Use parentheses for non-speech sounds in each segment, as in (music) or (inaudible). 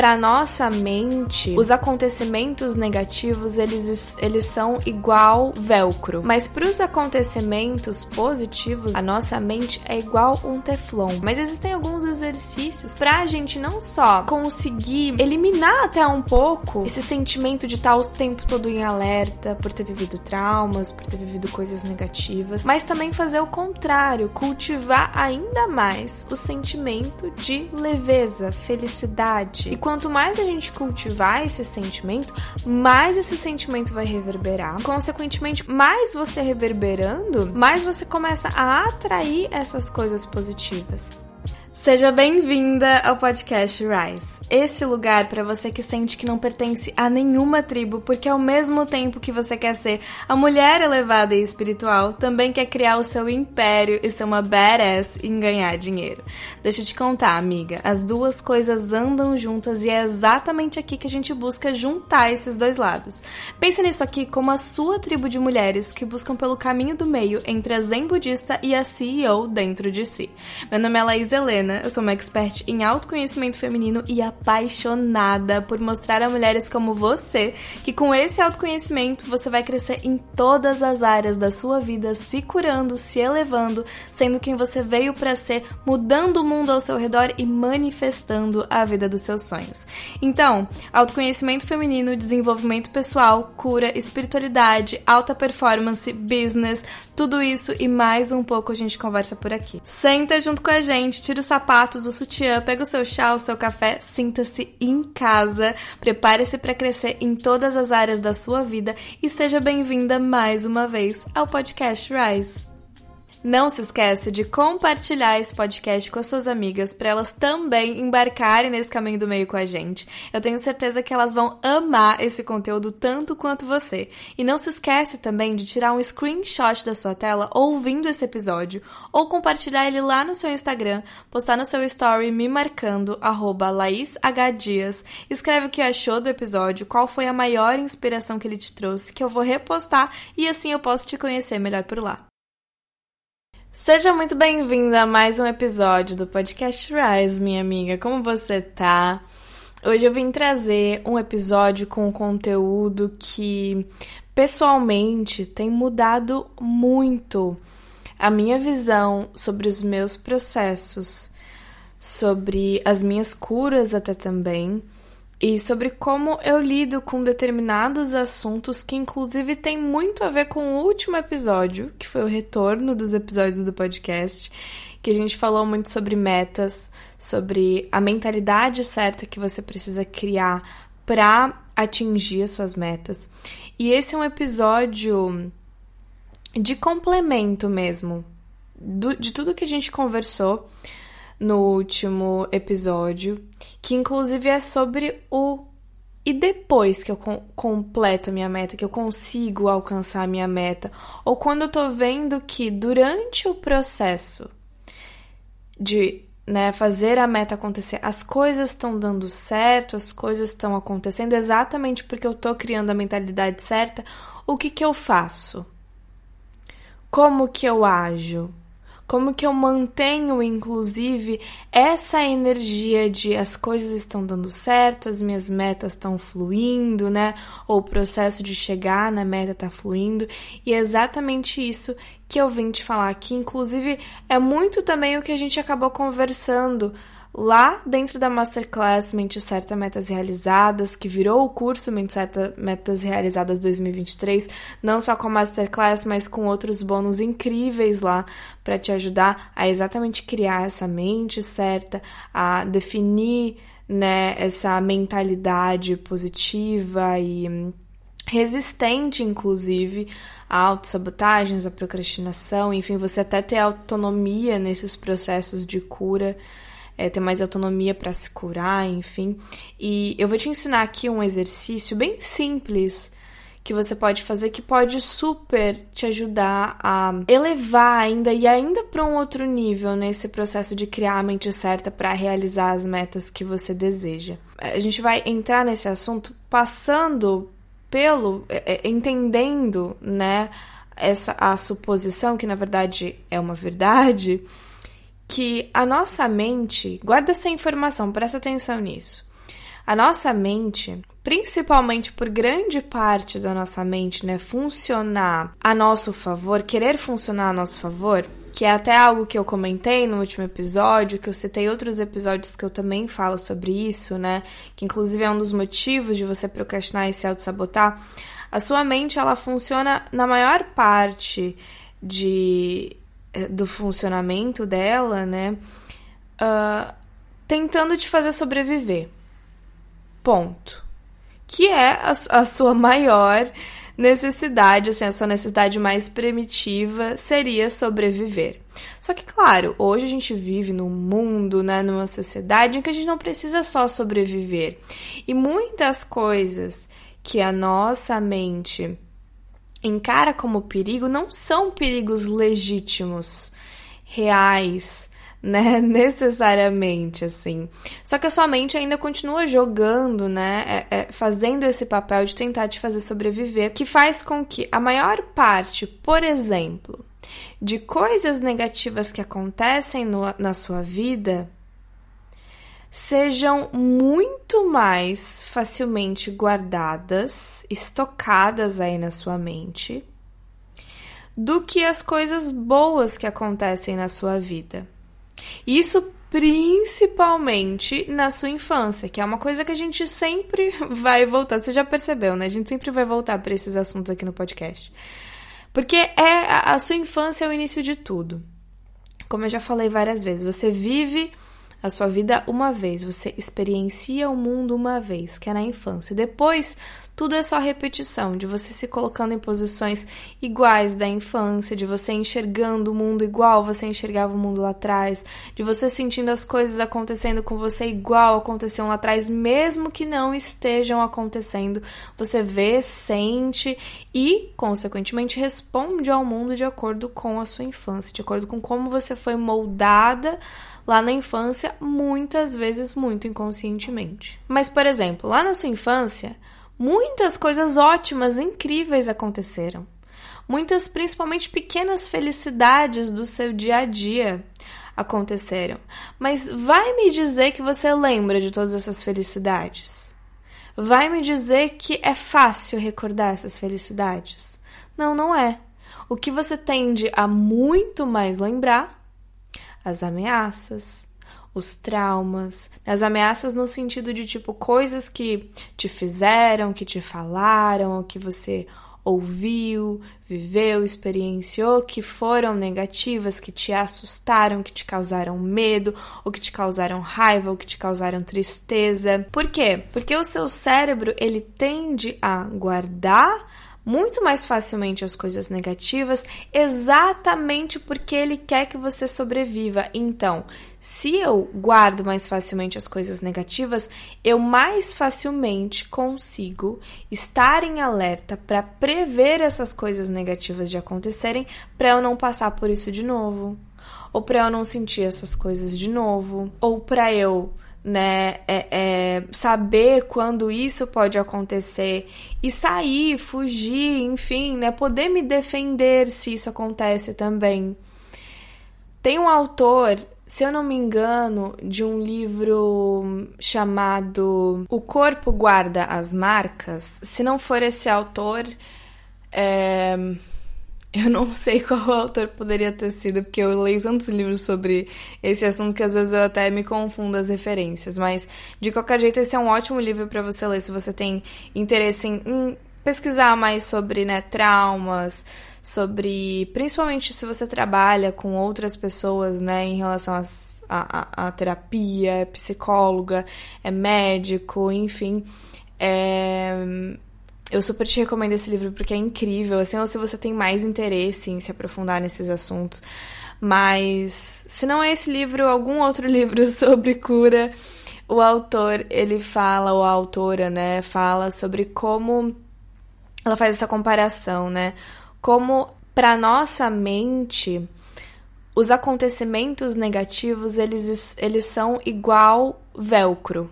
para nossa mente, os acontecimentos negativos, eles, eles são igual velcro. Mas para os acontecimentos positivos, a nossa mente é igual um teflon. Mas existem alguns exercícios pra gente não só conseguir eliminar até um pouco esse sentimento de estar o tempo todo em alerta por ter vivido traumas, por ter vivido coisas negativas, mas também fazer o contrário, cultivar ainda mais o sentimento de leveza, felicidade. E quanto mais a gente cultivar esse sentimento, mais esse sentimento vai reverberar. Consequentemente, mais você reverberando, mais você começa a atrair essas coisas positivas. Seja bem-vinda ao podcast Rise. Esse lugar para você que sente que não pertence a nenhuma tribo, porque ao mesmo tempo que você quer ser a mulher elevada e espiritual, também quer criar o seu império e ser uma badass em ganhar dinheiro. Deixa eu te contar, amiga, as duas coisas andam juntas e é exatamente aqui que a gente busca juntar esses dois lados. Pense nisso aqui como a sua tribo de mulheres que buscam pelo caminho do meio entre a zen budista e a CEO dentro de si. Meu nome é Laís Helena eu sou uma expert em autoconhecimento feminino e apaixonada por mostrar a mulheres como você que com esse autoconhecimento você vai crescer em todas as áreas da sua vida, se curando, se elevando, sendo quem você veio para ser, mudando o mundo ao seu redor e manifestando a vida dos seus sonhos. Então, autoconhecimento feminino, desenvolvimento pessoal, cura, espiritualidade, alta performance, business, tudo isso e mais um pouco a gente conversa por aqui. Senta junto com a gente, tira o sapatos, o sutiã, pega o seu chá, o seu café, sinta-se em casa, prepare-se para crescer em todas as áreas da sua vida e seja bem-vinda mais uma vez ao podcast Rise. Não se esqueça de compartilhar esse podcast com as suas amigas para elas também embarcarem nesse caminho do meio com a gente. Eu tenho certeza que elas vão amar esse conteúdo tanto quanto você. E não se esquece também de tirar um screenshot da sua tela ouvindo esse episódio ou compartilhar ele lá no seu Instagram, postar no seu story me marcando @laishdias. Escreve o que achou do episódio, qual foi a maior inspiração que ele te trouxe, que eu vou repostar e assim eu posso te conhecer melhor por lá. Seja muito bem-vinda a mais um episódio do podcast Rise, minha amiga. Como você tá? Hoje eu vim trazer um episódio com conteúdo que pessoalmente tem mudado muito a minha visão sobre os meus processos, sobre as minhas curas até também e sobre como eu lido com determinados assuntos que, inclusive, tem muito a ver com o último episódio, que foi o retorno dos episódios do podcast, que a gente falou muito sobre metas, sobre a mentalidade certa que você precisa criar para atingir as suas metas. E esse é um episódio de complemento mesmo do, de tudo que a gente conversou no último episódio, que inclusive é sobre o e depois que eu completo a minha meta, que eu consigo alcançar a minha meta, ou quando eu tô vendo que durante o processo de né, fazer a meta acontecer, as coisas estão dando certo, as coisas estão acontecendo exatamente porque eu tô criando a mentalidade certa, o que que eu faço? Como que eu ajo? Como que eu mantenho, inclusive, essa energia de as coisas estão dando certo, as minhas metas estão fluindo, né? Ou o processo de chegar na meta está fluindo. E é exatamente isso que eu vim te falar aqui. Inclusive, é muito também o que a gente acabou conversando lá dentro da Masterclass Mente Certa Metas Realizadas, que virou o curso Mente Certa Metas Realizadas 2023, não só com a Masterclass, mas com outros bônus incríveis lá para te ajudar a exatamente criar essa mente certa, a definir né, essa mentalidade positiva e hum, resistente, inclusive, a autossabotagens, a procrastinação, enfim, você até ter autonomia nesses processos de cura é, ter mais autonomia para se curar, enfim. E eu vou te ensinar aqui um exercício bem simples que você pode fazer que pode super te ajudar a elevar ainda e ainda para um outro nível nesse processo de criar a mente certa para realizar as metas que você deseja. A gente vai entrar nesse assunto passando pelo é, é entendendo, né, essa a suposição que na verdade é uma verdade que a nossa mente, guarda essa informação, presta atenção nisso. A nossa mente, principalmente por grande parte da nossa mente, né, funcionar a nosso favor, querer funcionar a nosso favor, que é até algo que eu comentei no último episódio, que eu citei outros episódios que eu também falo sobre isso, né? Que inclusive é um dos motivos de você procrastinar e se auto-sabotar. A sua mente, ela funciona na maior parte de, do funcionamento dela, né? Uh, tentando te fazer sobreviver. Ponto. Que é a, a sua maior necessidade, assim, a sua necessidade mais primitiva seria sobreviver. Só que, claro, hoje a gente vive num mundo, né, numa sociedade em que a gente não precisa só sobreviver. E muitas coisas que a nossa mente encara como perigo não são perigos legítimos, reais, né? (laughs) Necessariamente, assim. Só que a sua mente ainda continua jogando, né? É, é, fazendo esse papel de tentar te fazer sobreviver, que faz com que a maior parte, por exemplo, de coisas negativas que acontecem no, na sua vida sejam muito mais facilmente guardadas, estocadas aí na sua mente, do que as coisas boas que acontecem na sua vida. Isso principalmente na sua infância, que é uma coisa que a gente sempre (laughs) vai voltar. Você já percebeu, né? A gente sempre vai voltar para esses assuntos aqui no podcast. Porque é a sua infância é o início de tudo. Como eu já falei várias vezes, você vive a sua vida uma vez, você experiencia o mundo uma vez, que é na infância. Depois, tudo é só repetição, de você se colocando em posições iguais da infância, de você enxergando o mundo igual você enxergava o mundo lá atrás, de você sentindo as coisas acontecendo com você igual aconteciam lá atrás, mesmo que não estejam acontecendo. Você vê, sente e, consequentemente, responde ao mundo de acordo com a sua infância, de acordo com como você foi moldada lá na infância, muitas vezes muito inconscientemente. Mas, por exemplo, lá na sua infância, muitas coisas ótimas, incríveis aconteceram. Muitas, principalmente pequenas felicidades do seu dia a dia aconteceram. Mas vai me dizer que você lembra de todas essas felicidades? Vai me dizer que é fácil recordar essas felicidades? Não, não é. O que você tende a muito mais lembrar as ameaças, os traumas, as ameaças no sentido de tipo coisas que te fizeram, que te falaram, que você ouviu, viveu, experienciou, que foram negativas, que te assustaram, que te causaram medo, ou que te causaram raiva, ou que te causaram tristeza. Por quê? Porque o seu cérebro ele tende a guardar muito mais facilmente as coisas negativas, exatamente porque ele quer que você sobreviva. Então, se eu guardo mais facilmente as coisas negativas, eu mais facilmente consigo estar em alerta para prever essas coisas negativas de acontecerem, para eu não passar por isso de novo, ou para eu não sentir essas coisas de novo, ou para eu né? É, é, saber quando isso pode acontecer e sair, fugir, enfim, né? Poder me defender se isso acontece também. Tem um autor, se eu não me engano, de um livro chamado O Corpo Guarda as Marcas. Se não for esse autor, é eu não sei (laughs) qual autor poderia ter sido, porque eu leio tantos livros sobre esse assunto que às vezes eu até me confundo as referências. Mas, de qualquer jeito, esse é um ótimo livro para você ler se você tem interesse em, em pesquisar mais sobre né, traumas, sobre. Principalmente se você trabalha com outras pessoas né, em relação à terapia, é psicóloga, é médico, enfim. É eu super te recomendo esse livro porque é incrível, assim, ou se você tem mais interesse em se aprofundar nesses assuntos. Mas se não é esse livro, algum outro (laughs) livro sobre cura, o autor, ele fala, ou a autora, né, fala sobre como ela faz essa comparação, né? Como para nossa mente os acontecimentos negativos, eles, eles são igual velcro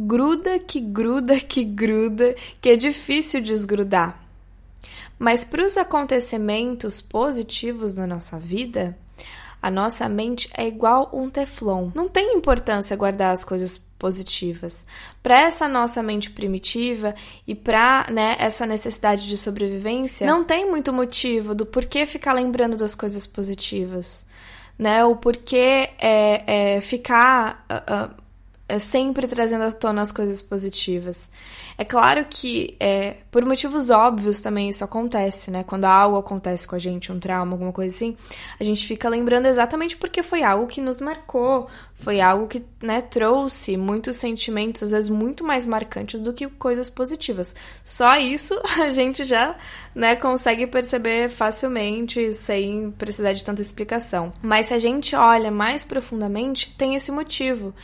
gruda que gruda que gruda, que é difícil desgrudar. Mas para os acontecimentos positivos na nossa vida, a nossa mente é igual um teflon. Não tem importância guardar as coisas positivas. Para essa nossa mente primitiva e para né, essa necessidade de sobrevivência, não tem muito motivo do porquê ficar lembrando das coisas positivas, né? O porquê é, é ficar uh, uh, é sempre trazendo à tona as coisas positivas. É claro que, é, por motivos óbvios também isso acontece, né? Quando algo acontece com a gente, um trauma, alguma coisa assim, a gente fica lembrando exatamente porque foi algo que nos marcou, foi algo que, né, trouxe muitos sentimentos, às vezes muito mais marcantes do que coisas positivas. Só isso (laughs) a gente já, né, consegue perceber facilmente, sem precisar de tanta explicação. Mas se a gente olha mais profundamente, tem esse motivo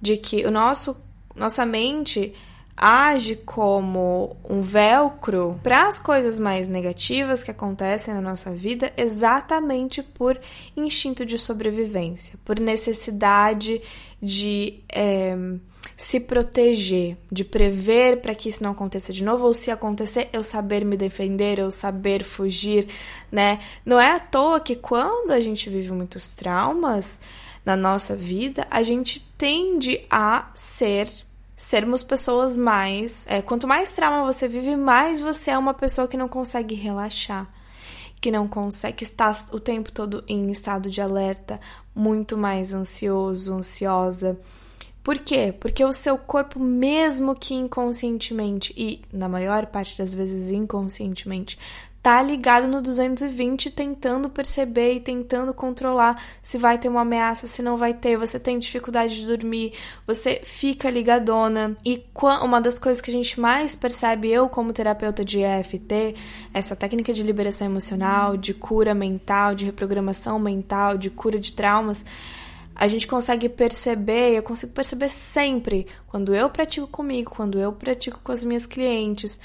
de que o nosso nossa mente age como um velcro para as coisas mais negativas que acontecem na nossa vida exatamente por instinto de sobrevivência, por necessidade de é, se proteger, de prever para que isso não aconteça de novo, ou se acontecer, eu saber me defender, eu saber fugir, né? Não é à toa que quando a gente vive muitos traumas, na nossa vida, a gente tende a ser sermos pessoas mais. É, quanto mais trauma você vive, mais você é uma pessoa que não consegue relaxar, que não consegue, que está o tempo todo em estado de alerta, muito mais ansioso, ansiosa. Por quê? Porque o seu corpo, mesmo que inconscientemente, e na maior parte das vezes inconscientemente, tá ligado no 220 tentando perceber e tentando controlar se vai ter uma ameaça, se não vai ter, você tem dificuldade de dormir, você fica ligadona. E uma das coisas que a gente mais percebe, eu como terapeuta de EFT, essa técnica de liberação emocional, de cura mental, de reprogramação mental, de cura de traumas, a gente consegue perceber, eu consigo perceber sempre, quando eu pratico comigo, quando eu pratico com as minhas clientes,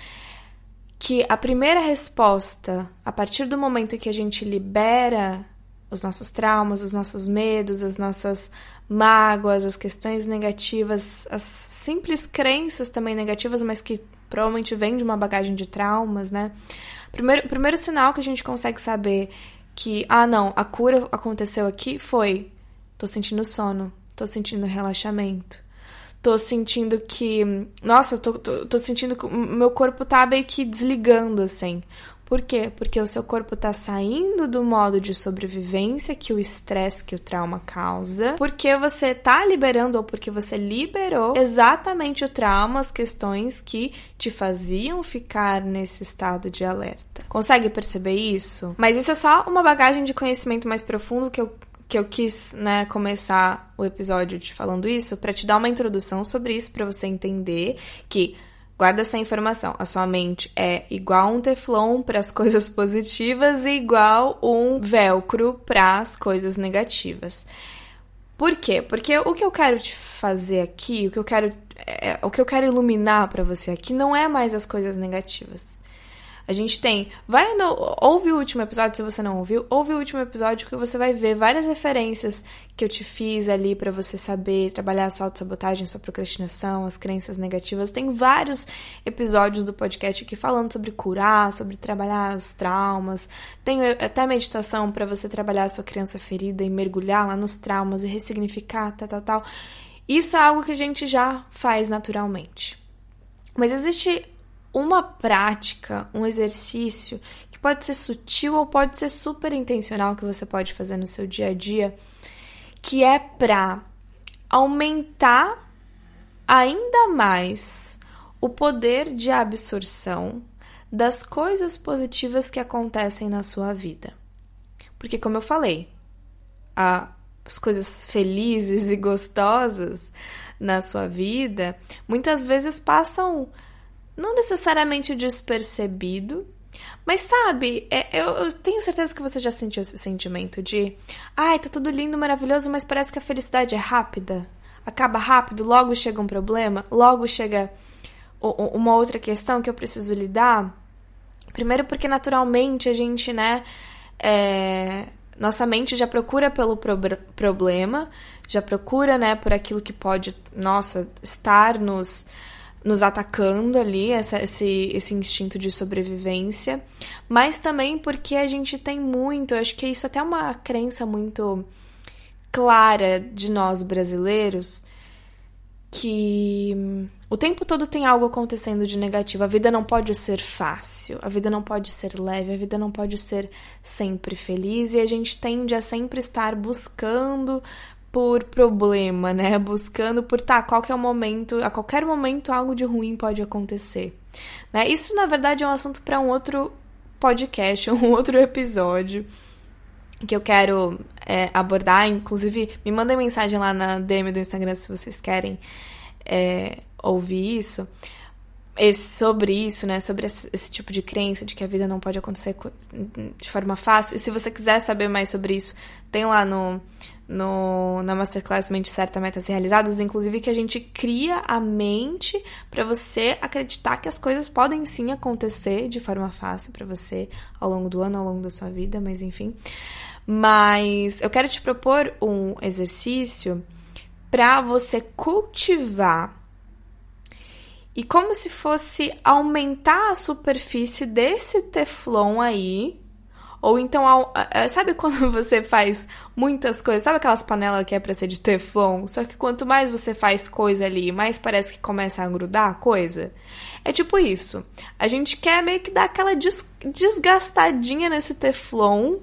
que a primeira resposta, a partir do momento que a gente libera os nossos traumas, os nossos medos, as nossas mágoas, as questões negativas, as simples crenças também negativas, mas que provavelmente vêm de uma bagagem de traumas, né? Primeiro, primeiro sinal que a gente consegue saber que, ah, não, a cura aconteceu aqui foi: tô sentindo sono, tô sentindo relaxamento tô sentindo que. Nossa, tô, tô, tô sentindo que o meu corpo tá meio que desligando, assim. Por quê? Porque o seu corpo tá saindo do modo de sobrevivência que o estresse, que o trauma causa, porque você tá liberando ou porque você liberou exatamente o trauma, as questões que te faziam ficar nesse estado de alerta. Consegue perceber isso? Mas isso é só uma bagagem de conhecimento mais profundo que eu que eu quis, né, começar o episódio te falando isso para te dar uma introdução sobre isso para você entender que guarda essa informação, a sua mente é igual um teflon para as (laughs) coisas positivas e igual um velcro para as coisas negativas. Por quê? Porque o que eu quero te fazer aqui, o que eu quero é, o que eu quero iluminar para você aqui não é mais as coisas negativas. A gente tem. Vai no. Ouve o último episódio, se você não ouviu. Ouve o último episódio que você vai ver várias referências que eu te fiz ali para você saber trabalhar a sua autossabotagem, sua procrastinação, as crenças negativas. Tem vários episódios do podcast aqui falando sobre curar, sobre trabalhar os traumas. Tem até meditação para você trabalhar a sua criança ferida e mergulhar lá nos traumas e ressignificar, tal, tal, tal. Isso é algo que a gente já faz naturalmente. Mas existe uma prática, um exercício que pode ser sutil ou pode ser super intencional que você pode fazer no seu dia a dia, que é para aumentar ainda mais o poder de absorção das coisas positivas que acontecem na sua vida. Porque, como eu falei, as coisas felizes e gostosas na sua vida muitas vezes passam não necessariamente despercebido, mas sabe, é, eu, eu, tenho certeza que você já sentiu esse sentimento de ai, tá tudo lindo, maravilhoso, mas parece que a felicidade é rápida. Acaba rápido, logo chega um problema, logo chega uma outra questão que eu preciso lidar. Primeiro porque naturalmente a gente, né, é, nossa mente já procura pelo pro problema, já procura, né, por aquilo que pode, nossa, estar nos nos atacando ali, essa, esse, esse instinto de sobrevivência, mas também porque a gente tem muito, eu acho que isso até é uma crença muito clara de nós brasileiros, que o tempo todo tem algo acontecendo de negativo. A vida não pode ser fácil, a vida não pode ser leve, a vida não pode ser sempre feliz e a gente tende a sempre estar buscando por problema, né? Buscando por tá, qual que é o momento, a qualquer momento algo de ruim pode acontecer. Né? Isso na verdade é um assunto para um outro podcast, (laughs) um outro episódio que eu quero é, abordar. Inclusive, me mandem mensagem lá na DM do Instagram se vocês querem é, ouvir isso. Esse, sobre isso, né? Sobre esse, esse, tipo de crença de que a vida não pode acontecer de forma fácil. E se você quiser saber mais sobre isso, tem lá no, no, na Masterclass Mente Certa Metas Realizadas, inclusive que a gente cria a mente para você acreditar que as coisas podem sim acontecer de forma fácil para você ao longo do ano, ao longo da sua vida, mas enfim. Mas eu quero te propor um exercício para você cultivar e como se fosse aumentar a superfície desse teflon aí. Ou então, sabe quando (laughs) você faz muitas coisas? Sabe aquelas panelas que é pra ser de teflon? Só que quanto mais você faz coisa ali, mais parece que começa a grudar a coisa. É tipo isso. A gente quer meio que dar aquela desgastadinha nesse teflon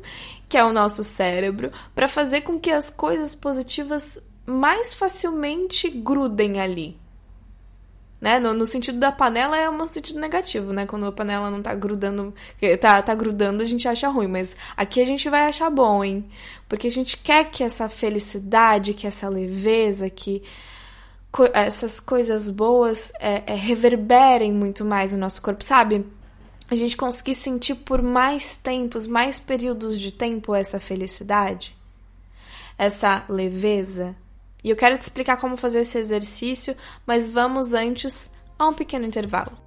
que é o nosso cérebro, para fazer com que as coisas positivas mais facilmente grudem ali. Né? No, no, sentido da panela é um sentido negativo, né? Quando a panela não tá grudando, tá, tá grudando, a gente acha ruim, mas aqui a gente vai achar bom, hein? Porque a gente quer que essa felicidade, que essa leveza, que co essas coisas boas é, é, reverberem muito mais no nosso corpo, sabe? a gente conseguir sentir por mais tempos, mais períodos de tempo essa felicidade, essa leveza. E eu quero te explicar como fazer esse exercício, mas vamos antes a um pequeno intervalo.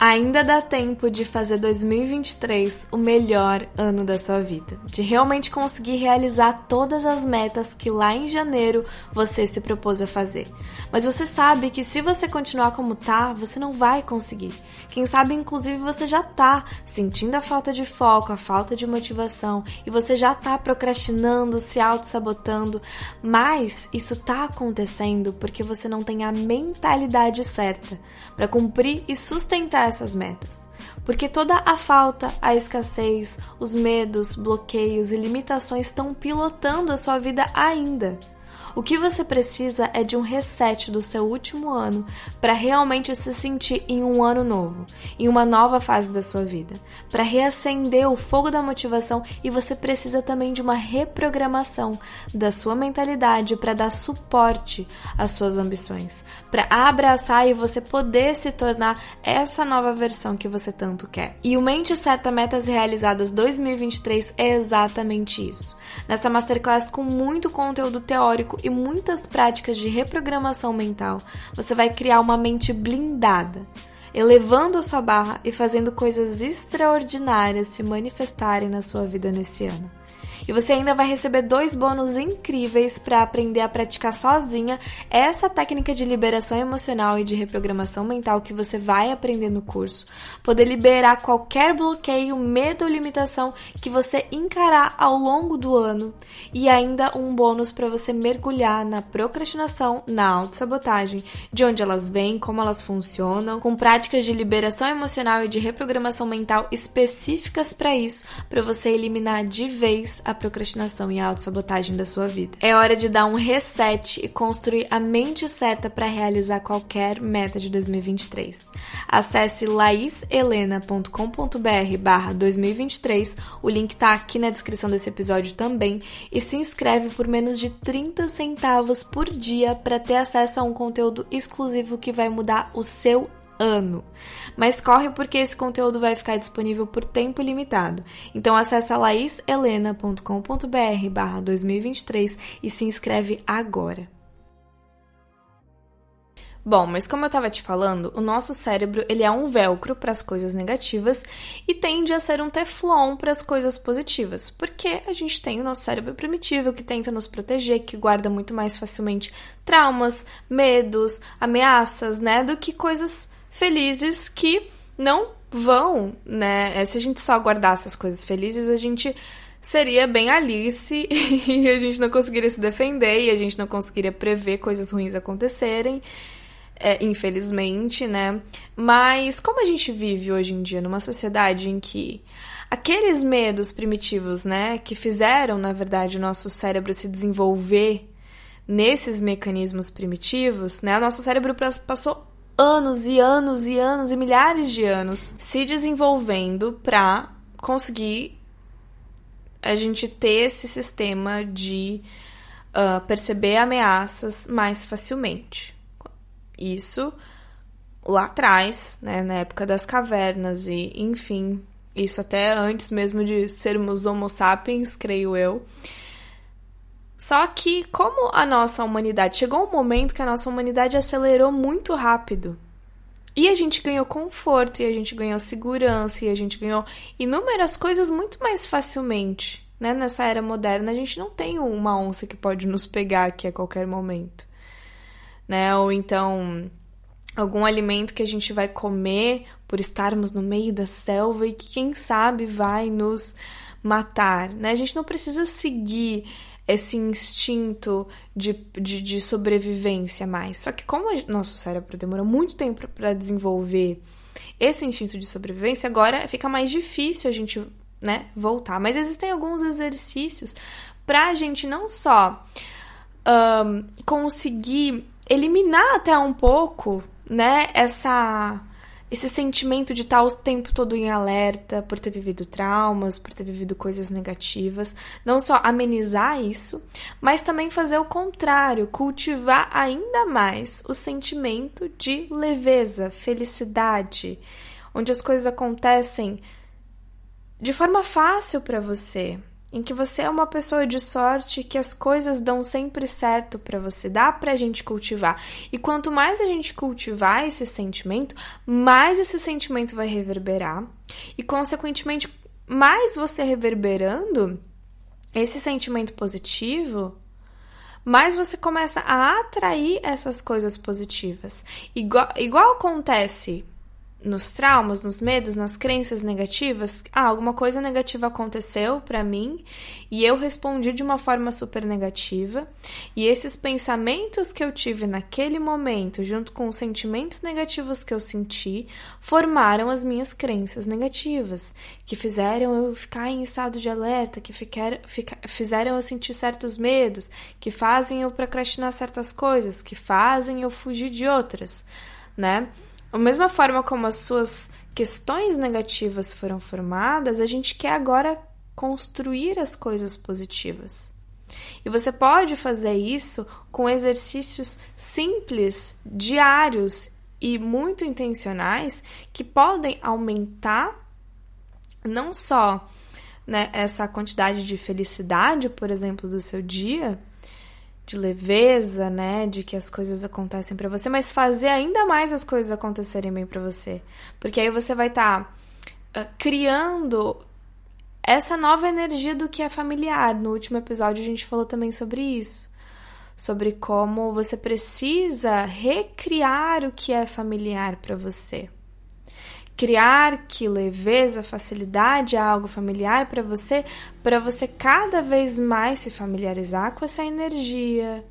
Ainda dá tempo de fazer 2023 o melhor ano da sua vida, de realmente conseguir realizar todas as metas que lá em janeiro você se propôs a fazer. Mas você sabe que se você continuar como tá, você não vai conseguir. Quem sabe inclusive você já tá sentindo a falta de foco, a falta de motivação e você já tá procrastinando, se auto-sabotando, mas isso tá acontecendo porque você não tem a mentalidade certa para cumprir e sustentar essas metas. Porque toda a falta, a escassez, os medos, bloqueios e limitações estão pilotando a sua vida ainda. O que você precisa é de um reset do seu último ano para realmente se sentir em um ano novo, em uma nova fase da sua vida, para reacender o fogo da motivação e você precisa também de uma reprogramação da sua mentalidade para dar suporte às suas ambições, para abraçar e você poder se tornar essa nova versão que você tanto quer. E o Mente Certa Metas Realizadas 2023 é exatamente isso. Nessa masterclass com muito conteúdo teórico e muitas práticas de reprogramação mental, você vai criar uma mente blindada, elevando a sua barra e fazendo coisas extraordinárias se manifestarem na sua vida nesse ano. E você ainda vai receber dois bônus incríveis para aprender a praticar sozinha essa técnica de liberação emocional e de reprogramação mental que você vai aprender no curso. Poder liberar qualquer bloqueio, medo ou limitação que você encarar ao longo do ano. E ainda um bônus para você mergulhar na procrastinação, na autossabotagem, de onde elas vêm, como elas funcionam, com práticas de liberação emocional e de reprogramação mental específicas para isso, para você eliminar de vez a procrastinação e a autossabotagem da sua vida. É hora de dar um reset e construir a mente certa para realizar qualquer meta de 2023. Acesse laiselena.com.br barra 2023, o link tá aqui na descrição desse episódio também, e se inscreve por menos de 30 centavos por dia para ter acesso a um conteúdo exclusivo que vai mudar o seu ano. Mas corre porque esse conteúdo vai ficar disponível por tempo limitado. Então acessa laiselena.com.br barra 2023 e se inscreve agora. Bom, mas como eu estava te falando, o nosso cérebro ele é um velcro para as coisas negativas e tende a ser um teflon para as coisas positivas, porque a gente tem o nosso cérebro primitivo que tenta nos proteger, que guarda muito mais facilmente traumas, medos, ameaças, né, do que coisas felizes que não vão, né? É, se a gente só guardar essas coisas felizes, a gente seria bem Alice (laughs) e a gente não conseguiria se defender e a gente não conseguiria prever coisas ruins acontecerem. É, infelizmente, né? Mas como a gente vive hoje em dia numa sociedade em que aqueles medos primitivos, né, que fizeram, na verdade, o nosso cérebro se desenvolver nesses mecanismos primitivos, né? O nosso cérebro passou anos e anos e anos e milhares de anos se desenvolvendo para conseguir a gente ter esse sistema de uh, perceber ameaças mais facilmente. Isso lá atrás, né, na época das cavernas e, enfim, isso até antes mesmo de sermos Homo sapiens, creio eu. Só que, como a nossa humanidade chegou um momento que a nossa humanidade acelerou muito rápido. E a gente ganhou conforto, e a gente ganhou segurança, e a gente ganhou inúmeras coisas muito mais facilmente. Né? Nessa era moderna, a gente não tem uma onça que pode nos pegar aqui a qualquer momento. Né? Ou então algum alimento que a gente vai comer por estarmos no meio da selva e que quem sabe vai nos matar, né? A gente não precisa seguir esse instinto de, de, de sobrevivência mais. Só que como nosso cérebro demorou muito tempo para desenvolver esse instinto de sobrevivência, agora fica mais difícil a gente né, voltar. Mas existem alguns exercícios para a gente não só um, conseguir eliminar até um pouco né, essa esse sentimento de estar o tempo todo em alerta por ter vivido traumas, por ter vivido coisas negativas, não só amenizar isso, mas também fazer o contrário, cultivar ainda mais o sentimento de leveza, felicidade, onde as coisas acontecem de forma fácil para você, em que você é uma pessoa de sorte, que as coisas dão sempre certo para você, dá pra gente cultivar. E quanto mais a gente cultivar esse sentimento, mais esse sentimento vai reverberar e consequentemente mais você reverberando esse sentimento positivo, mais você começa a atrair essas coisas positivas. Igual, igual acontece nos traumas, nos medos, nas crenças negativas, ah, alguma coisa negativa aconteceu para mim e eu respondi de uma forma super negativa, e esses pensamentos que eu tive naquele momento, junto com os sentimentos negativos que eu senti, formaram as minhas crenças negativas, que fizeram eu ficar em estado de alerta, que ficar, fica, fizeram eu sentir certos medos, que fazem eu procrastinar certas coisas, que fazem eu fugir de outras, né? Da mesma forma como as suas questões negativas foram formadas, a gente quer agora construir as coisas positivas. E você pode fazer isso com exercícios simples, diários e muito intencionais que podem aumentar não só né, essa quantidade de felicidade, por exemplo, do seu dia, de leveza, né, de que as coisas acontecem para você, mas fazer ainda mais as coisas acontecerem bem para você, porque aí você vai estar tá, uh, criando essa nova energia do que é familiar. No último episódio a gente falou também sobre isso, sobre como você precisa recriar o que é familiar para você criar que leveza, facilidade algo familiar para você, para você cada vez mais se familiarizar com essa energia,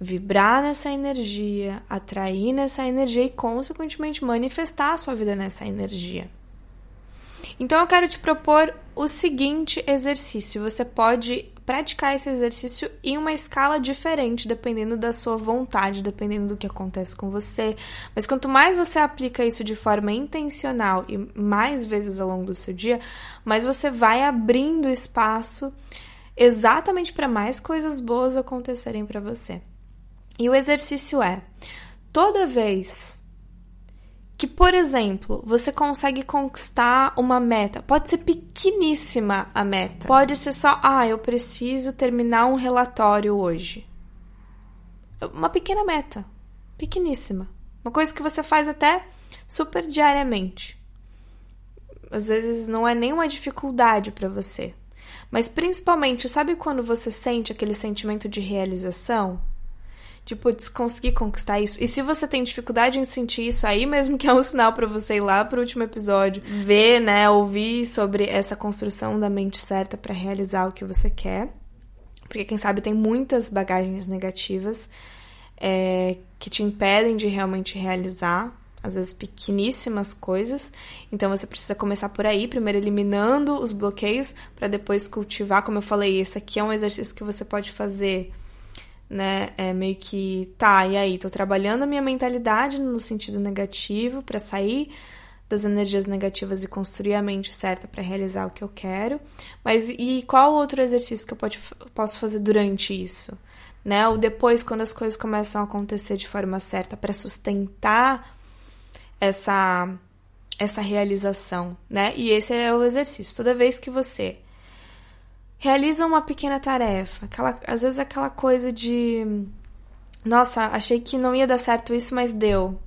vibrar nessa energia, atrair nessa energia e consequentemente manifestar a sua vida nessa energia. Então eu quero te propor o seguinte exercício. Você pode praticar esse exercício em uma escala diferente, dependendo da sua vontade, dependendo do que acontece com você. Mas quanto mais você aplica isso de forma intencional e mais vezes ao longo do seu dia, mais você vai abrindo espaço exatamente para mais coisas boas acontecerem para você. E o exercício é: toda vez que, por exemplo, você consegue conquistar uma meta. Pode ser pequeníssima a meta. Pode ser só, ah, eu preciso terminar um relatório hoje. Uma pequena meta, pequeníssima. Uma coisa que você faz até super diariamente. Às vezes não é nenhuma dificuldade para você. Mas principalmente, sabe quando você sente aquele sentimento de realização? De putz, conseguir conquistar isso. E se você tem dificuldade em sentir isso aí, mesmo (laughs) que é um sinal para você ir lá pro último episódio, ver, né, ouvir sobre essa construção da mente certa para realizar o que você quer. Porque quem sabe tem muitas bagagens negativas é, que te impedem de realmente realizar às vezes pequeníssimas coisas. Então você precisa começar por aí, primeiro eliminando os bloqueios para depois cultivar, como eu falei, esse aqui é um exercício que você pode fazer né? É meio que, tá, e aí, tô trabalhando a minha mentalidade no sentido negativo para sair das energias negativas e construir a mente certa para realizar o que eu quero. Mas e qual outro exercício que eu pode, posso fazer durante isso? Né? Ou depois, quando as coisas começam a acontecer de forma certa para sustentar essa essa realização, né? E esse é o exercício. Toda vez que você realiza uma pequena tarefa. Aquela, às vezes aquela coisa de. Nossa, achei que não ia dar certo isso, mas deu.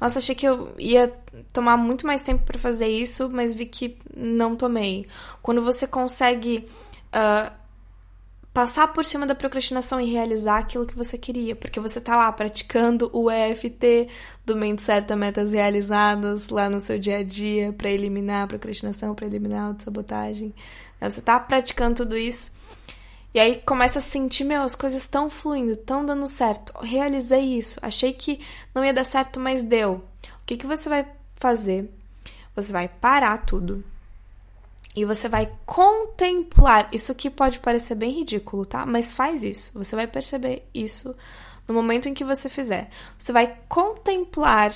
Nossa, achei que eu ia tomar muito mais tempo para fazer isso, mas vi que não tomei. Quando você consegue uh, passar por cima da procrastinação e realizar aquilo que você queria, porque você tá lá praticando o EFT do Mente Certa Metas Realizadas lá no seu dia a dia para eliminar a procrastinação, para eliminar a autossabotagem. Né? Você tá praticando tudo isso e aí começa a sentir, meu, as coisas estão fluindo, estão dando certo. Realizei isso, achei que não ia dar certo, mas deu. O que, que você vai fazer? Você vai parar tudo e você vai contemplar. Isso aqui pode parecer bem ridículo, tá? Mas faz isso. Você vai perceber isso no momento em que você fizer. Você vai contemplar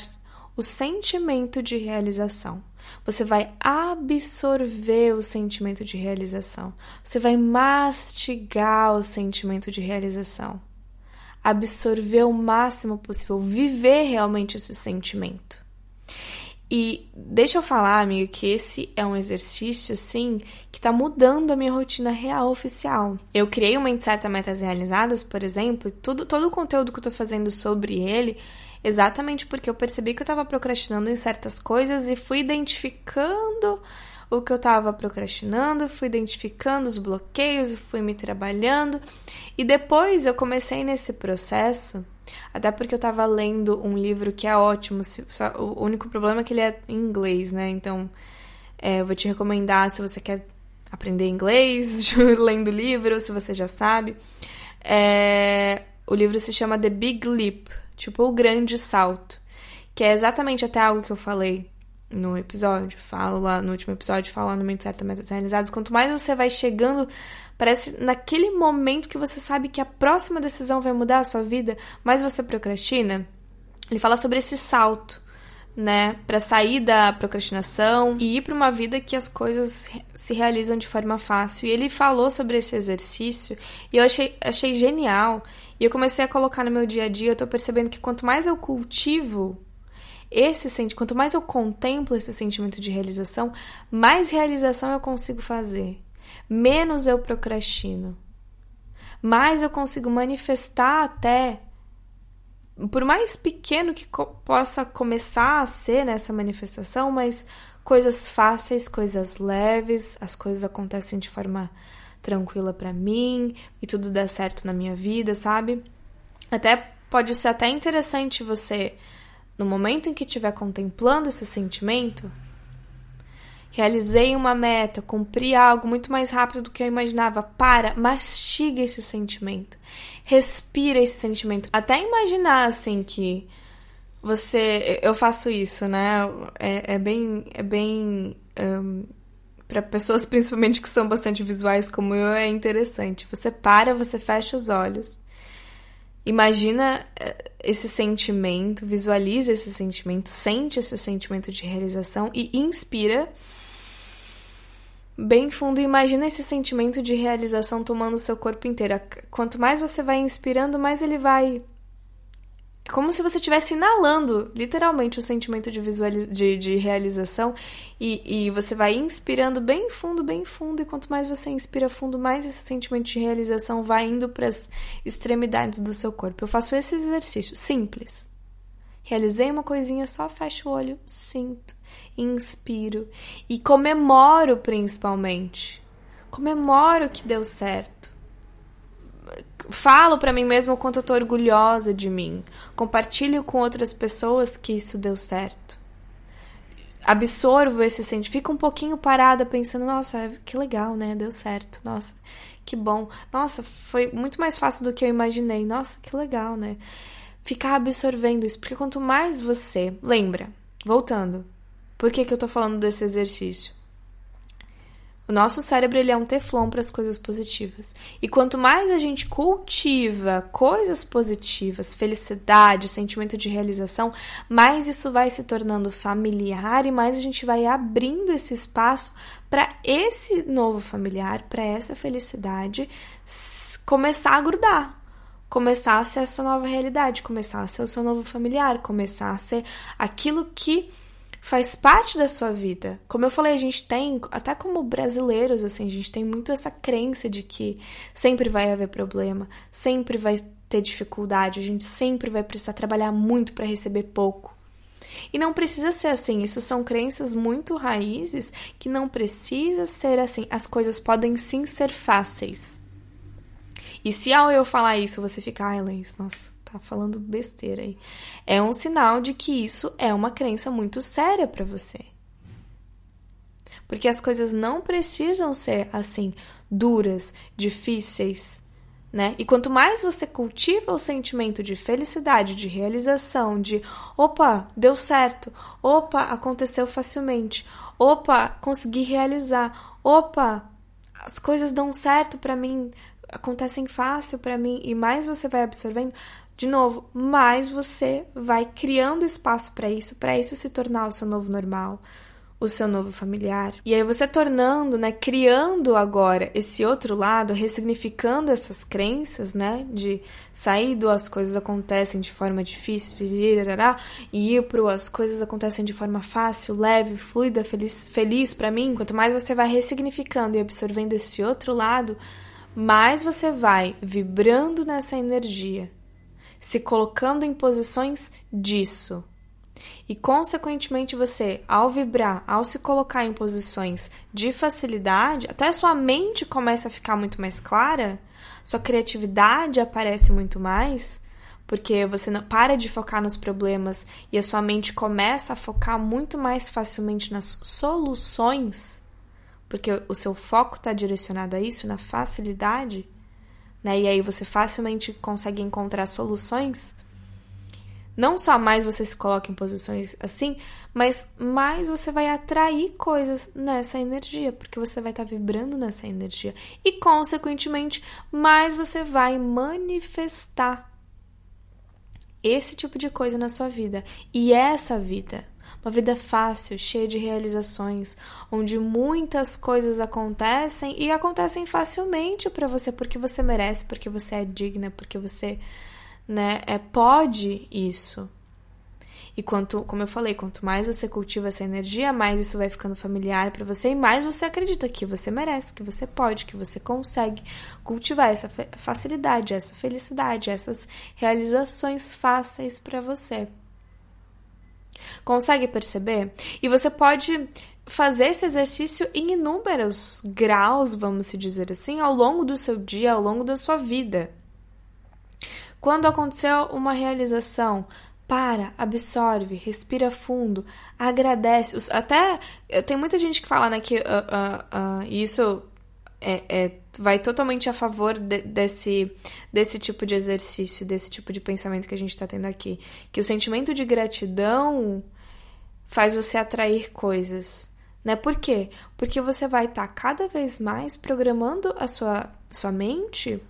o sentimento de realização. Você vai absorver o sentimento de realização. Você vai mastigar o sentimento de realização. Absorver o máximo possível, viver realmente esse sentimento. E deixa eu falar, amiga, que esse é um exercício, assim, que tá mudando a minha rotina real oficial. Eu criei uma Certa Metas Realizadas, por exemplo, e tudo, todo o conteúdo que eu tô fazendo sobre ele, exatamente porque eu percebi que eu tava procrastinando em certas coisas e fui identificando o que eu tava procrastinando, fui identificando os bloqueios, fui me trabalhando. E depois eu comecei nesse processo até porque eu tava lendo um livro que é ótimo. Só, o único problema é que ele é em inglês, né? Então, é, eu vou te recomendar se você quer aprender inglês, (laughs) lendo livro, se você já sabe. É, o livro se chama The Big Leap, tipo o grande salto. Que é exatamente até algo que eu falei no episódio, falo lá no último episódio, falo lá no Mente Certa Metas Realizadas. Quanto mais você vai chegando Parece naquele momento que você sabe que a próxima decisão vai mudar a sua vida, mas você procrastina. Ele fala sobre esse salto, né, para sair da procrastinação e ir para uma vida que as coisas se realizam de forma fácil. E ele falou sobre esse exercício e eu achei, achei genial. E eu comecei a colocar no meu dia a dia. Eu tô percebendo que quanto mais eu cultivo esse sentimento, quanto mais eu contemplo esse sentimento de realização, mais realização eu consigo fazer menos eu procrastino. Mais eu consigo manifestar até, por mais pequeno que co possa começar a ser nessa manifestação, mas coisas fáceis, coisas leves, as coisas acontecem de forma tranquila para mim e tudo dá certo na minha vida, sabe? Até pode ser até interessante você, no momento em que estiver contemplando esse sentimento, Realizei uma meta, cumpri algo muito mais rápido do que eu imaginava. Para, mastiga esse sentimento. Respira esse sentimento. Até imaginar assim que você. Eu faço isso, né? É, é bem. É bem. Um, para pessoas (laughs) principalmente que são bastante visuais como eu, é interessante. Você para, você fecha os olhos. Imagina eh, esse sentimento, visualiza esse sentimento, sente esse sentimento de realização e inspira bem fundo. Imagina esse sentimento de realização tomando o seu corpo inteiro. Quanto mais você vai inspirando, mais ele vai. É como se você estivesse inalando, literalmente, o sentimento de, visualiz... de, de realização. E, e você vai inspirando bem fundo, bem fundo. E quanto mais você inspira fundo, mais esse sentimento de realização vai indo para as extremidades do seu corpo. Eu faço esse exercício simples. Realizei uma coisinha, só fecho o olho, sinto inspiro e comemoro principalmente. Comemoro que deu certo. falo para mim mesma o quanto eu tô orgulhosa de mim. Compartilho com outras pessoas que isso deu certo. Absorvo esse sentimento, fico um pouquinho parada pensando, nossa, que legal, né? Deu certo. Nossa, que bom. Nossa, foi muito mais fácil do que eu imaginei. Nossa, que legal, né? Ficar absorvendo isso, porque quanto mais você, lembra, voltando. Por que que eu tô falando desse exercício? O nosso cérebro ele é um teflon para as coisas positivas. E quanto mais a gente cultiva coisas positivas, felicidade, sentimento de realização, mais isso vai se tornando familiar e mais a gente vai abrindo esse espaço para esse novo familiar, para essa felicidade começar a grudar, começar a ser a sua nova realidade, começar a ser o seu novo familiar, começar a ser aquilo que faz parte da sua vida. Como eu falei, a gente tem, até como brasileiros, assim, a gente tem muito essa crença de que sempre vai haver problema, sempre vai ter dificuldade, a gente sempre vai precisar trabalhar muito para receber pouco. E não precisa ser assim, isso são crenças muito raízes que não precisa ser assim. As coisas podem sim ser fáceis. E se ao eu falar isso você ficar, ai, Lens, nossa, tá falando besteira aí. É um sinal de que isso é uma crença muito séria para você. Porque as coisas não precisam ser assim duras, difíceis, né? E quanto mais você cultiva o sentimento de felicidade, de realização, de opa, deu certo, opa, aconteceu facilmente, opa, consegui realizar, opa, as coisas dão certo para mim, acontecem fácil para mim e mais você vai absorvendo, de novo, mais você vai criando espaço para isso, para isso se tornar o seu novo normal, o seu novo familiar. E aí você tarnando, né, criando agora esse outro lado, ressignificando essas crenças, né, de sair do as coisas acontecem de forma difícil, e ir pro as coisas acontecem de forma fácil, leve, fluida, feliz, feliz para mim. Quanto mais você vai ressignificando e absorvendo esse outro lado, mais você vai vibrando nessa energia se colocando em posições disso. E, consequentemente, você, ao vibrar, ao se colocar em posições de facilidade, até sua mente começa a ficar muito mais clara, sua criatividade aparece muito mais, porque você não para de focar nos problemas e a sua mente começa a focar muito mais facilmente nas soluções, porque o seu foco está direcionado a isso, na facilidade né? E aí você facilmente consegue encontrar soluções. Não só mais você se coloca em posições assim, mas mais você vai atrair coisas nessa energia, porque você vai estar tá vibrando nessa energia. E, consequentemente, mais você vai manifestar esse tipo de coisa na sua vida. E essa vida uma vida fácil, cheia de realizações, onde muitas coisas acontecem e acontecem facilmente para você porque você merece, porque você é digna, porque você, né, é pode isso. E quanto, como eu falei, quanto mais você cultiva essa energia, mais isso vai ficando familiar para você e mais você acredita que você merece, que você pode, que você consegue cultivar essa facilidade, essa felicidade, essas realizações fáceis para você. Consegue perceber? E você pode fazer esse exercício em inúmeros graus, vamos se dizer assim, ao longo do seu dia, ao longo da sua vida. Quando aconteceu uma realização, para, absorve, respira fundo, agradece. Até tem muita gente que fala né, que uh, uh, uh, isso é, é, vai totalmente a favor de, desse, desse tipo de exercício, desse tipo de pensamento que a gente está tendo aqui. Que o sentimento de gratidão faz você atrair coisas. Né? Por quê? Porque você vai estar tá cada vez mais programando a sua, sua mente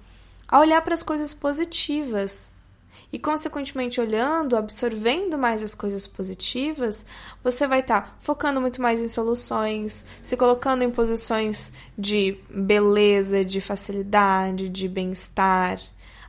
a olhar para as coisas positivas e, consequentemente, olhando, absorvendo mais as coisas positivas, você vai estar tá focando muito mais em soluções, se colocando em posições de beleza, de facilidade, de bem-estar,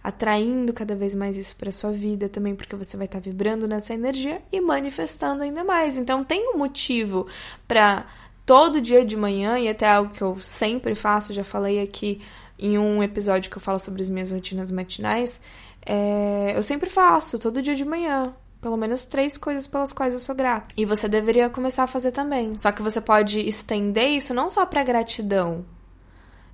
atraindo cada vez mais isso para sua vida também, porque você vai estar tá vibrando nessa energia e manifestando ainda mais. Então, tem um motivo para todo dia de manhã, e até algo que eu sempre faço, já falei aqui em um episódio que eu falo sobre as minhas rotinas matinais é, eu sempre faço, todo dia de manhã. Pelo menos três coisas pelas quais eu sou grata. E você deveria começar a fazer também. Só que você pode estender isso não só para gratidão,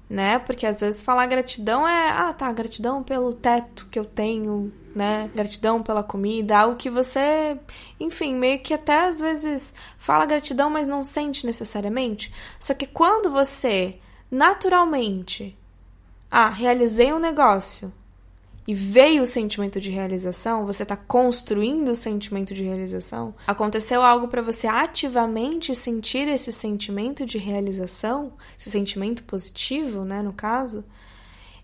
né? Porque às vezes falar gratidão é, ah, tá, gratidão pelo teto que eu tenho, né? Gratidão pela comida, algo que você, enfim, meio que até às vezes fala gratidão, mas não sente necessariamente. Só que quando você naturalmente, ah, realizei um negócio, e veio o sentimento de realização, você está construindo o sentimento de realização, aconteceu algo para você ativamente sentir esse sentimento de realização, esse sentimento positivo, né, no caso,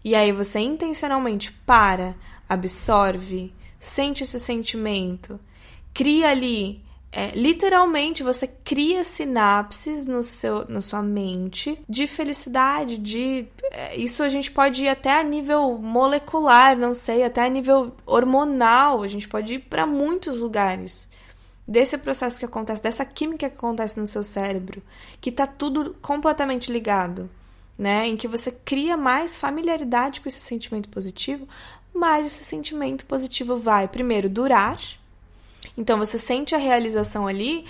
e aí você intencionalmente para, absorve, sente esse sentimento, cria ali é, literalmente você cria sinapses no seu, na sua mente de felicidade, de é, isso a gente pode ir até a nível molecular, não sei, até a nível hormonal, a gente pode ir para muitos lugares desse processo que acontece, dessa química que acontece no seu cérebro, que tá tudo completamente ligado, né? Em que você cria mais familiaridade com esse sentimento positivo, mais esse sentimento positivo vai primeiro durar então você sente a realização ali,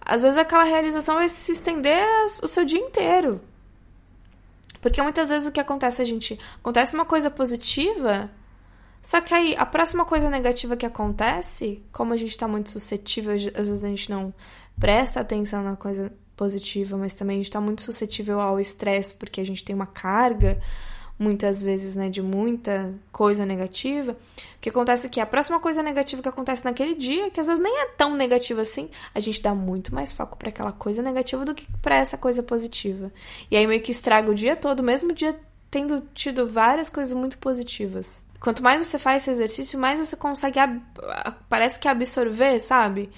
às vezes aquela realização vai se estender o seu dia inteiro. Porque muitas vezes o que acontece a gente acontece uma coisa positiva, só que aí a próxima coisa negativa que acontece, como a gente está muito suscetível, às vezes a gente não presta atenção na coisa positiva, mas também a gente está muito suscetível ao estresse porque a gente tem uma carga muitas vezes, né, de muita coisa negativa, o que acontece é que a próxima coisa negativa que acontece naquele dia, que às vezes nem é tão negativa assim, a gente dá muito mais foco para aquela coisa negativa do que para essa coisa positiva. E aí meio que estraga o dia todo, mesmo dia tendo tido várias coisas muito positivas. Quanto mais você faz esse exercício, mais você consegue parece que absorver, sabe?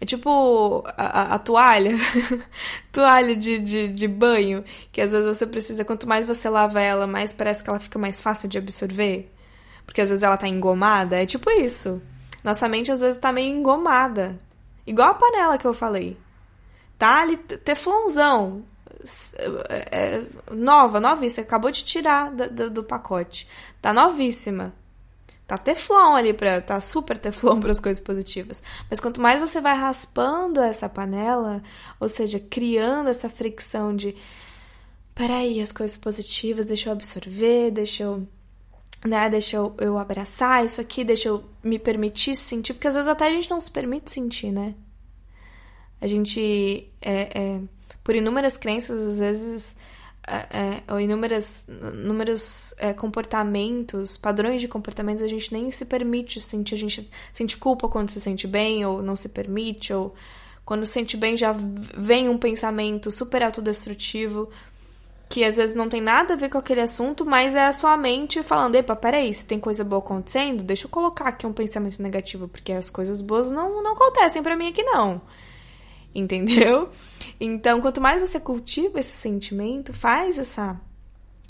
É tipo a, a toalha, (laughs) toalha de, de, de banho, que às vezes você precisa, quanto mais você lava ela, mais parece que ela fica mais fácil de absorver. Porque às vezes ela tá engomada. É tipo isso. Nossa mente às vezes tá meio engomada. Igual a panela que eu falei. Tá ali, teflonzão. É, é, nova, novíssima. Acabou de tirar do, do, do pacote. Tá novíssima tá teflon ali para tá super teflon (laughs) para as coisas positivas. Mas quanto mais você vai raspando essa panela, ou seja, criando essa fricção de peraí, as coisas positivas, deixa eu absorver, deixa eu né, deixa eu, eu abraçar isso aqui, deixa eu me permitir sentir, porque às vezes até a gente não se permite sentir, né? A gente, é, é, por inúmeras crenças, às vezes é, é, inúmeras, inúmeros é, comportamentos, padrões de comportamentos, a gente nem se permite sentir, a gente sente culpa quando se sente bem, ou não se permite, ou quando se sente bem já vem um pensamento super autodestrutivo, que às vezes não tem nada a ver com aquele assunto, mas é a sua mente falando, epa, peraí, se tem coisa boa acontecendo, deixa eu colocar aqui um pensamento negativo, porque as coisas boas não, não acontecem para mim aqui não entendeu? Então, quanto mais você cultiva esse sentimento, faz essa,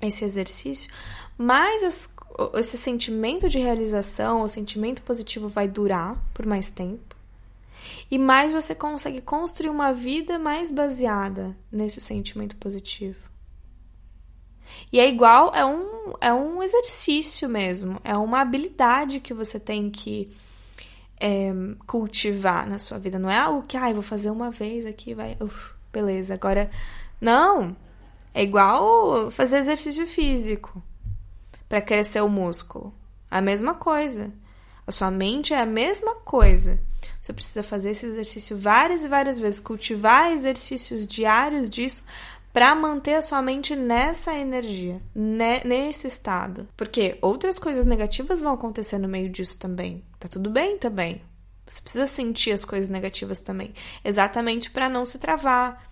esse exercício, mais as, esse sentimento de realização, o sentimento positivo vai durar por mais tempo. E mais você consegue construir uma vida mais baseada nesse sentimento positivo. E é igual, é um, é um exercício mesmo, é uma habilidade que você tem que é, cultivar na sua vida. Não é algo que, ai, ah, vou fazer uma vez aqui, vai, uf, beleza. Agora, não. É igual fazer exercício físico para crescer o músculo. A mesma coisa. A sua mente é a mesma coisa. Você precisa fazer esse exercício várias e várias vezes, cultivar exercícios diários disso para manter a sua mente nessa energia, né, nesse estado. Porque outras coisas negativas vão acontecer no meio disso também. Tá tudo bem também. Você precisa sentir as coisas negativas também, exatamente para não se travar,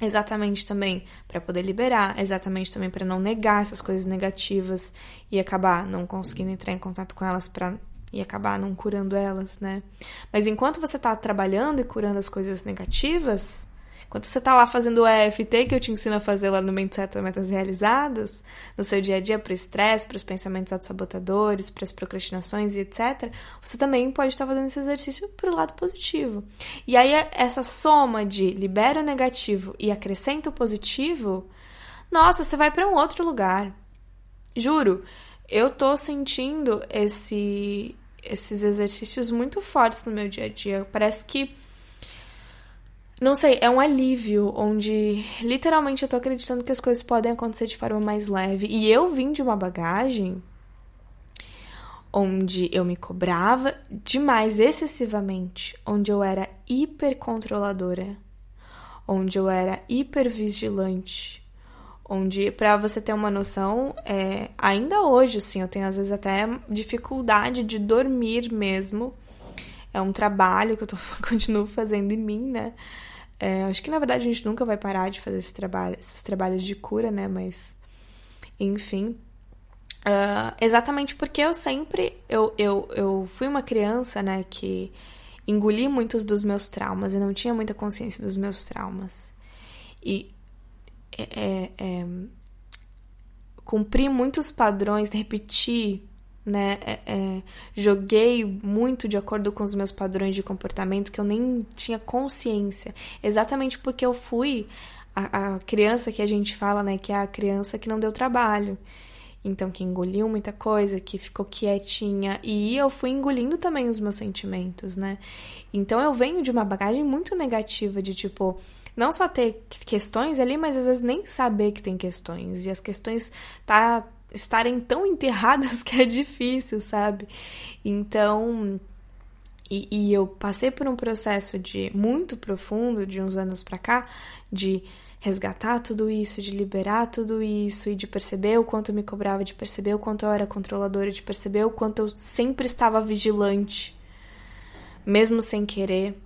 exatamente também para poder liberar, exatamente também para não negar essas coisas negativas e acabar não conseguindo entrar em contato com elas para e acabar não curando elas, né? Mas enquanto você tá trabalhando e curando as coisas negativas, quando você está lá fazendo o EFT, que eu te ensino a fazer lá no Certa Metas Realizadas, no seu dia a dia, para o estresse, para os pensamentos autossabotadores, para as procrastinações e etc., você também pode estar fazendo esse exercício para o lado positivo. E aí, essa soma de libera o negativo e acrescenta o positivo, nossa, você vai para um outro lugar. Juro, eu tô sentindo esse, esses exercícios muito fortes no meu dia a dia. Parece que não sei, é um alívio onde literalmente eu tô acreditando que as coisas podem acontecer de forma mais leve. E eu vim de uma bagagem onde eu me cobrava demais, excessivamente, onde eu era hiper controladora, onde eu era hiper vigilante, onde, para você ter uma noção, é, ainda hoje, assim, eu tenho às vezes até dificuldade de dormir mesmo. É um trabalho que eu tô, (laughs) continuo fazendo em mim, né? É, acho que na verdade a gente nunca vai parar de fazer esse trabalho, esses trabalhos de cura, né? Mas, enfim. Uh, exatamente porque eu sempre. Eu, eu, eu fui uma criança, né? Que engoli muitos dos meus traumas e não tinha muita consciência dos meus traumas. E é, é, é, cumpri muitos padrões, repeti, né? É, é, joguei muito de acordo com os meus padrões de comportamento que eu nem tinha consciência. Exatamente porque eu fui a, a criança que a gente fala, né? Que é a criança que não deu trabalho. Então, que engoliu muita coisa, que ficou quietinha. E eu fui engolindo também os meus sentimentos, né? Então, eu venho de uma bagagem muito negativa de tipo, não só ter questões ali, mas às vezes nem saber que tem questões. E as questões tá, estarem tão enterradas (laughs) que é difícil, sabe? Então. E, e eu passei por um processo de muito profundo de uns anos pra cá, de resgatar tudo isso, de liberar tudo isso e de perceber o quanto eu me cobrava, de perceber o quanto eu era controladora, de perceber o quanto eu sempre estava vigilante, mesmo sem querer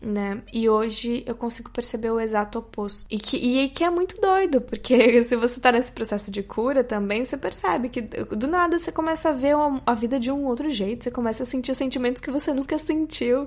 né? E hoje eu consigo perceber o exato oposto. E que, e que é muito doido, porque (laughs) se você tá nesse processo de cura também, você percebe que do nada você começa a ver a vida de um outro jeito, você começa a sentir sentimentos que você nunca sentiu.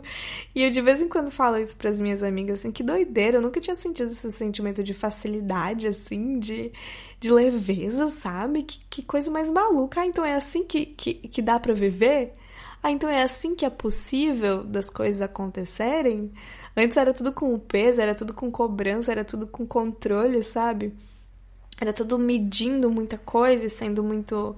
E eu de vez em quando falo isso para as minhas amigas, assim, que doideira, eu nunca tinha sentido esse sentimento de facilidade, assim, de, de leveza, sabe? Que, que coisa mais maluca. Ah, então é assim que, que, que dá para viver? Ah, então é assim que é possível das coisas acontecerem? Antes era tudo com peso, era tudo com cobrança, era tudo com controle, sabe? Era tudo medindo muita coisa e sendo muito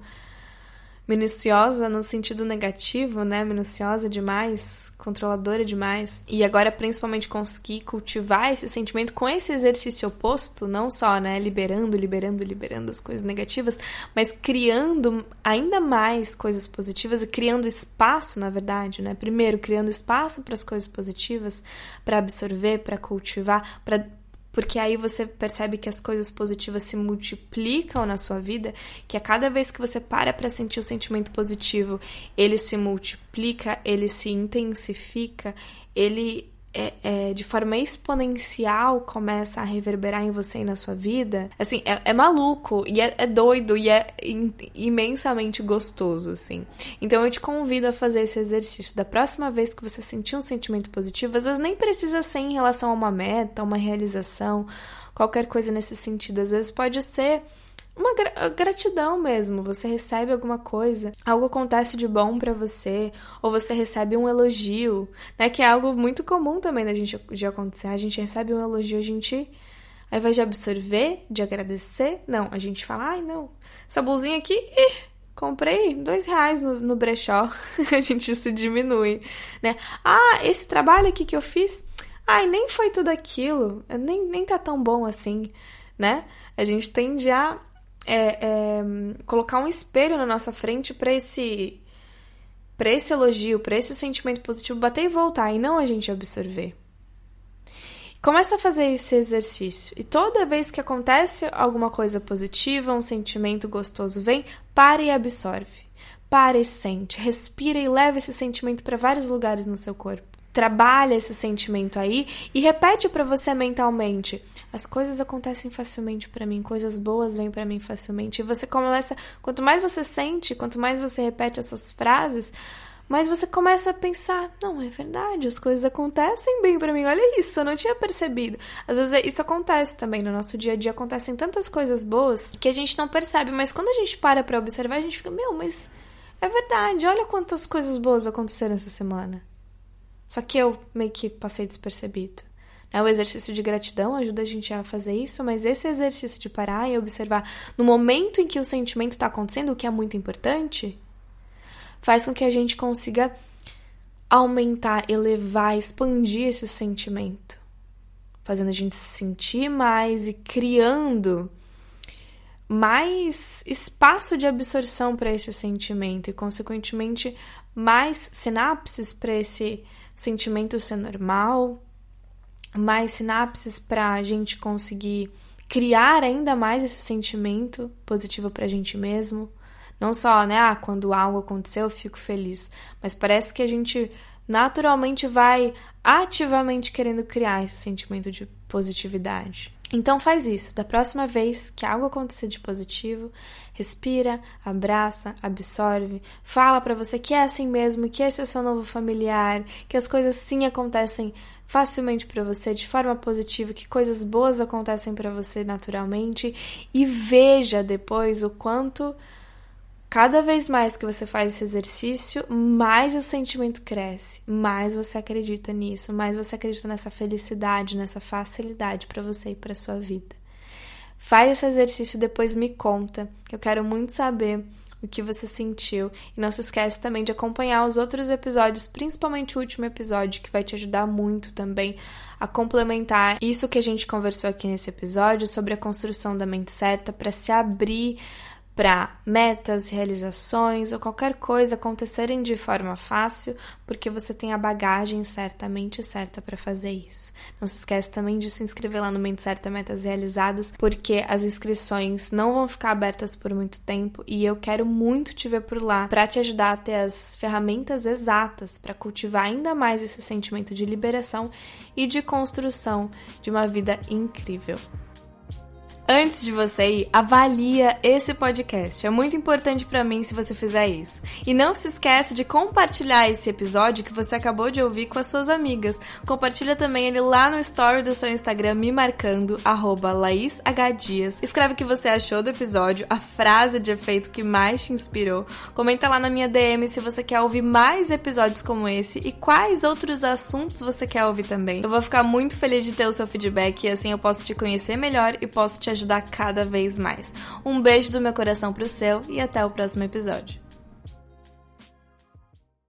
minuciosa no sentido negativo, né? Minuciosa demais, controladora demais. E agora, principalmente, conseguir cultivar esse sentimento com esse exercício oposto, não só, né? Liberando, liberando, liberando as coisas negativas, mas criando ainda mais coisas positivas e criando espaço, na verdade, né? Primeiro, criando espaço para as coisas positivas, para absorver, para cultivar, para porque aí você percebe que as coisas positivas se multiplicam na sua vida, que a cada vez que você para para sentir o sentimento positivo, ele se multiplica, ele se intensifica, ele é, é, de forma exponencial começa a reverberar em você e na sua vida, assim, é, é maluco e é, é, doido e é in, imensamente gostoso, assim. Então eu te convido a fazer esse exercício. Da próxima vez que você sentir um sentimento positivo, às vezes nem precisa ser em relação a uma meta, uma realização, qualquer coisa nesse sentido. Às vezes pode ser uma gratidão mesmo. Você recebe alguma coisa, algo acontece de bom para você, ou você recebe um elogio, né? Que é algo muito comum também da gente de acontecer. A gente recebe um elogio, a gente, ao invés de absorver, de agradecer, não, a gente fala, ai não, essa blusinha aqui, ih, comprei dois reais no, no brechó. (laughs) a gente se diminui, né? Ah, esse trabalho aqui que eu fiz, ai, nem foi tudo aquilo, nem, nem tá tão bom assim, né? A gente tende a é, é, colocar um espelho na nossa frente para esse para esse elogio, para esse sentimento positivo bater e voltar e não a gente absorver. Começa a fazer esse exercício e toda vez que acontece alguma coisa positiva, um sentimento gostoso vem, para e absorve. Para e sente, respira e leva esse sentimento para vários lugares no seu corpo trabalha esse sentimento aí e repete para você mentalmente: as coisas acontecem facilmente para mim, coisas boas vêm para mim facilmente. E você começa, quanto mais você sente, quanto mais você repete essas frases, mais você começa a pensar: não, é verdade, as coisas acontecem bem para mim. Olha isso, eu não tinha percebido. Às vezes isso acontece também no nosso dia a dia, acontecem tantas coisas boas que a gente não percebe, mas quando a gente para para observar, a gente fica: meu, mas é verdade, olha quantas coisas boas aconteceram essa semana. Só que eu meio que passei despercebido. Né? O exercício de gratidão ajuda a gente a fazer isso, mas esse exercício de parar e observar no momento em que o sentimento está acontecendo, o que é muito importante, faz com que a gente consiga aumentar, elevar, expandir esse sentimento. fazendo a gente se sentir mais e criando mais espaço de absorção para esse sentimento e, consequentemente, mais sinapses para esse sentimento ser normal, mais sinapses para a gente conseguir criar ainda mais esse sentimento positivo para a gente mesmo. Não só, né, ah, quando algo aconteceu eu fico feliz, mas parece que a gente naturalmente vai ativamente querendo criar esse sentimento de positividade. Então faz isso. Da próxima vez que algo acontecer de positivo, respira, abraça, absorve, fala para você que é assim mesmo, que esse é seu novo familiar, que as coisas sim acontecem facilmente para você de forma positiva, que coisas boas acontecem para você naturalmente e veja depois o quanto cada vez mais que você faz esse exercício, mais o sentimento cresce, mais você acredita nisso, mais você acredita nessa felicidade, nessa facilidade para você e para sua vida. Faz esse exercício e depois me conta, que eu quero muito saber o que você sentiu. E não se esquece também de acompanhar os outros episódios, principalmente o último episódio, que vai te ajudar muito também a complementar isso que a gente conversou aqui nesse episódio sobre a construção da mente certa para se abrir para metas, realizações ou qualquer coisa acontecerem de forma fácil, porque você tem a bagagem certamente certa para fazer isso. Não se esquece também de se inscrever lá no Mente Certa Metas Realizadas, porque as inscrições não vão ficar abertas por muito tempo e eu quero muito te ver por lá para te ajudar a ter as ferramentas exatas para cultivar ainda mais esse sentimento de liberação e de construção de uma vida incrível. Antes de você ir, avalia esse podcast. É muito importante para mim se você fizer isso. E não se esquece de compartilhar esse episódio que você acabou de ouvir com as suas amigas. Compartilha também ele lá no story do seu Instagram me marcando @laishdias. Escreve o que você achou do episódio, a frase de efeito que mais te inspirou. Comenta lá na minha DM se você quer ouvir mais episódios como esse e quais outros assuntos você quer ouvir também. Eu vou ficar muito feliz de ter o seu feedback e assim eu posso te conhecer melhor e posso te ajudar cada vez mais. Um beijo do meu coração pro seu e até o próximo episódio.